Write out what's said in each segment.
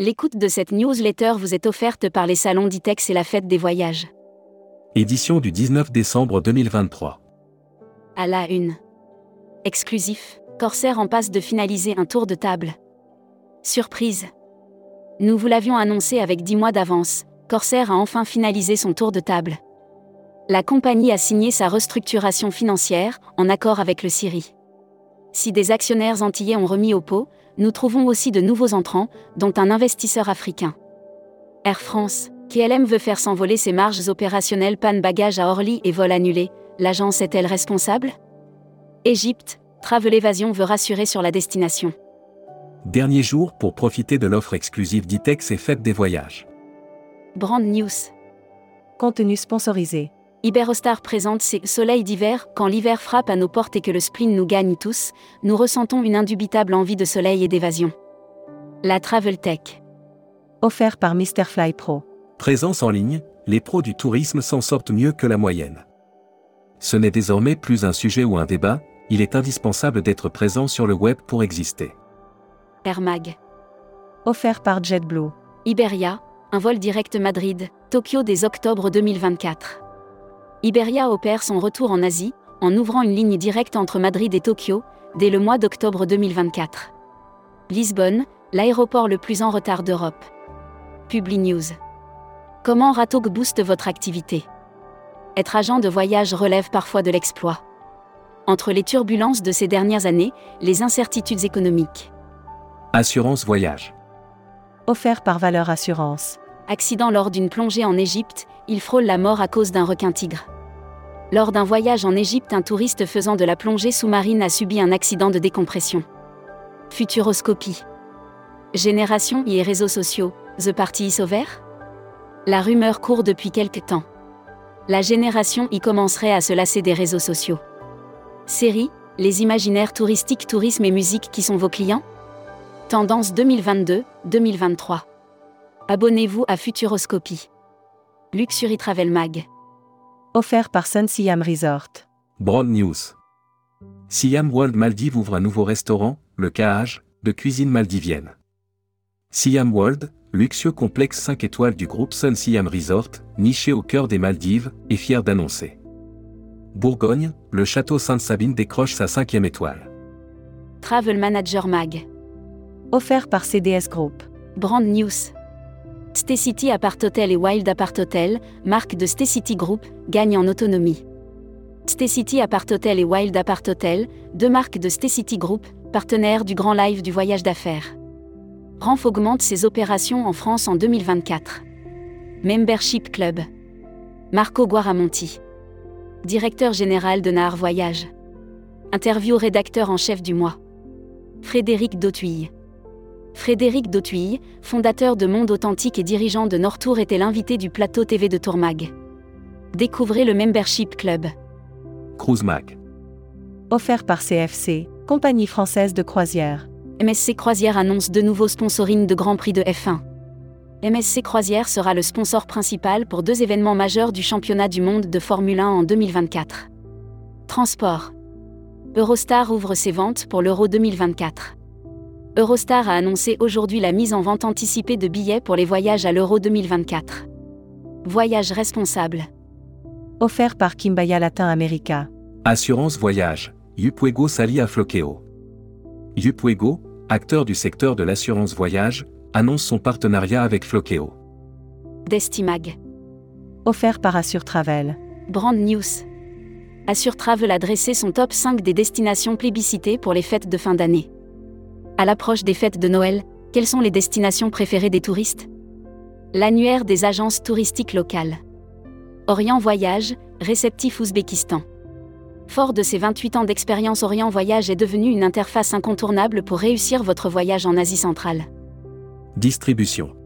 L'écoute de cette newsletter vous est offerte par les salons d'ITEX et la fête des voyages. Édition du 19 décembre 2023. À la une. Exclusif, Corsair en passe de finaliser un tour de table. Surprise. Nous vous l'avions annoncé avec 10 mois d'avance, Corsair a enfin finalisé son tour de table. La compagnie a signé sa restructuration financière, en accord avec le Syrie. Si des actionnaires antillais ont remis au pot, nous trouvons aussi de nouveaux entrants, dont un investisseur africain. Air France, KLM veut faire s'envoler ses marges opérationnelles panne bagages à Orly et vol annulé, l'agence est-elle responsable? Égypte, Travel Evasion veut rassurer sur la destination. Dernier jour pour profiter de l'offre exclusive d'ITEX et fête des voyages. Brand News. Contenu sponsorisé. Iberostar présente ses soleils d'hiver. Quand l'hiver frappe à nos portes et que le spleen nous gagne tous, nous ressentons une indubitable envie de soleil et d'évasion. La Travel Tech. Offert par Mr. Fly Pro. Présence en ligne, les pros du tourisme s'en sortent mieux que la moyenne. Ce n'est désormais plus un sujet ou un débat, il est indispensable d'être présent sur le web pour exister. Air Mag. Offert par JetBlue. Iberia, un vol direct Madrid, Tokyo dès octobre 2024. Iberia opère son retour en Asie, en ouvrant une ligne directe entre Madrid et Tokyo, dès le mois d'octobre 2024. Lisbonne, l'aéroport le plus en retard d'Europe. Publi News. Comment Ratog booste votre activité? Être agent de voyage relève parfois de l'exploit. Entre les turbulences de ces dernières années, les incertitudes économiques. Assurance voyage. Offert par Valeur Assurance. Accident lors d'une plongée en Égypte, il frôle la mort à cause d'un requin-tigre. Lors d'un voyage en Égypte, un touriste faisant de la plongée sous-marine a subi un accident de décompression. Futuroscopie. Génération et réseaux sociaux, The Party is over? La rumeur court depuis quelque temps. La génération I commencerait à se lasser des réseaux sociaux. Série, les imaginaires touristiques, tourisme et musique qui sont vos clients? Tendance 2022-2023. Abonnez-vous à Futuroscopie. Luxury Travel Mag. Offert par Sun Siam Resort. Broad News. Siam World Maldives ouvre un nouveau restaurant, le Cahage, de cuisine maldivienne. Siam World, luxueux complexe 5 étoiles du groupe Sun Siam Resort, niché au cœur des Maldives, est fier d'annoncer. Bourgogne, le château Sainte-Sabine décroche sa cinquième étoile. Travel Manager Mag. Offert par CDS Group. Brand News. Stay Apart Hotel et Wild Apart Hotel, marque de Stay Group, gagnent en autonomie. Stay Apart Hotel et Wild Apart Hotel, deux marques de Stay Group, partenaires du Grand Live du voyage d'affaires. Ranf augmente ses opérations en France en 2024. Membership Club. Marco Guaramonti. Directeur général de Nahar Voyage. Interview rédacteur en chef du mois. Frédéric Dautuille. Frédéric Dautuille, fondateur de Monde Authentique et dirigeant de Nortour, était l'invité du plateau TV de Tourmag. Découvrez le Membership Club. Cruise Mag. Offert par CFC, compagnie française de croisière. MSC Croisière annonce de nouveaux sponsoring de Grand Prix de F1. MSC Croisière sera le sponsor principal pour deux événements majeurs du championnat du monde de Formule 1 en 2024. Transport. Eurostar ouvre ses ventes pour l'Euro 2024. Eurostar a annoncé aujourd'hui la mise en vente anticipée de billets pour les voyages à l'Euro 2024. Voyage responsable. Offert par Kimbaya Latin America. Assurance voyage. Yupuego s'allie à Floqueo. Yupuego, acteur du secteur de l'assurance voyage, annonce son partenariat avec Floqueo. Destimag. Offert par Assure Travel. Brand News. Assure Travel a dressé son top 5 des destinations plébiscitées pour les fêtes de fin d'année. À l'approche des fêtes de Noël, quelles sont les destinations préférées des touristes? L'annuaire des agences touristiques locales. Orient Voyage, réceptif Ouzbékistan. Fort de ses 28 ans d'expérience, Orient Voyage est devenu une interface incontournable pour réussir votre voyage en Asie centrale. Distribution.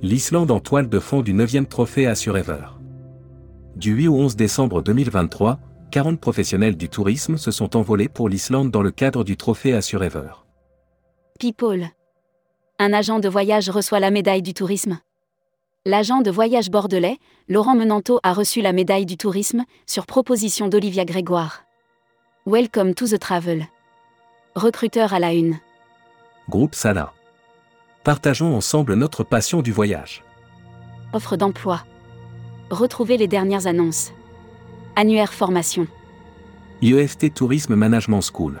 L'Islande en toile de fond du 9e trophée Assurever. Du 8 au 11 décembre 2023, 40 professionnels du tourisme se sont envolés pour l'Islande dans le cadre du trophée Assurever. People. Un agent de voyage reçoit la médaille du tourisme. L'agent de voyage bordelais, Laurent Menanto, a reçu la médaille du tourisme, sur proposition d'Olivia Grégoire. Welcome to the travel. Recruteur à la une. Groupe Sala. Partageons ensemble notre passion du voyage. Offre d'emploi. Retrouvez les dernières annonces. Annuaire formation. IEFT Tourisme Management School.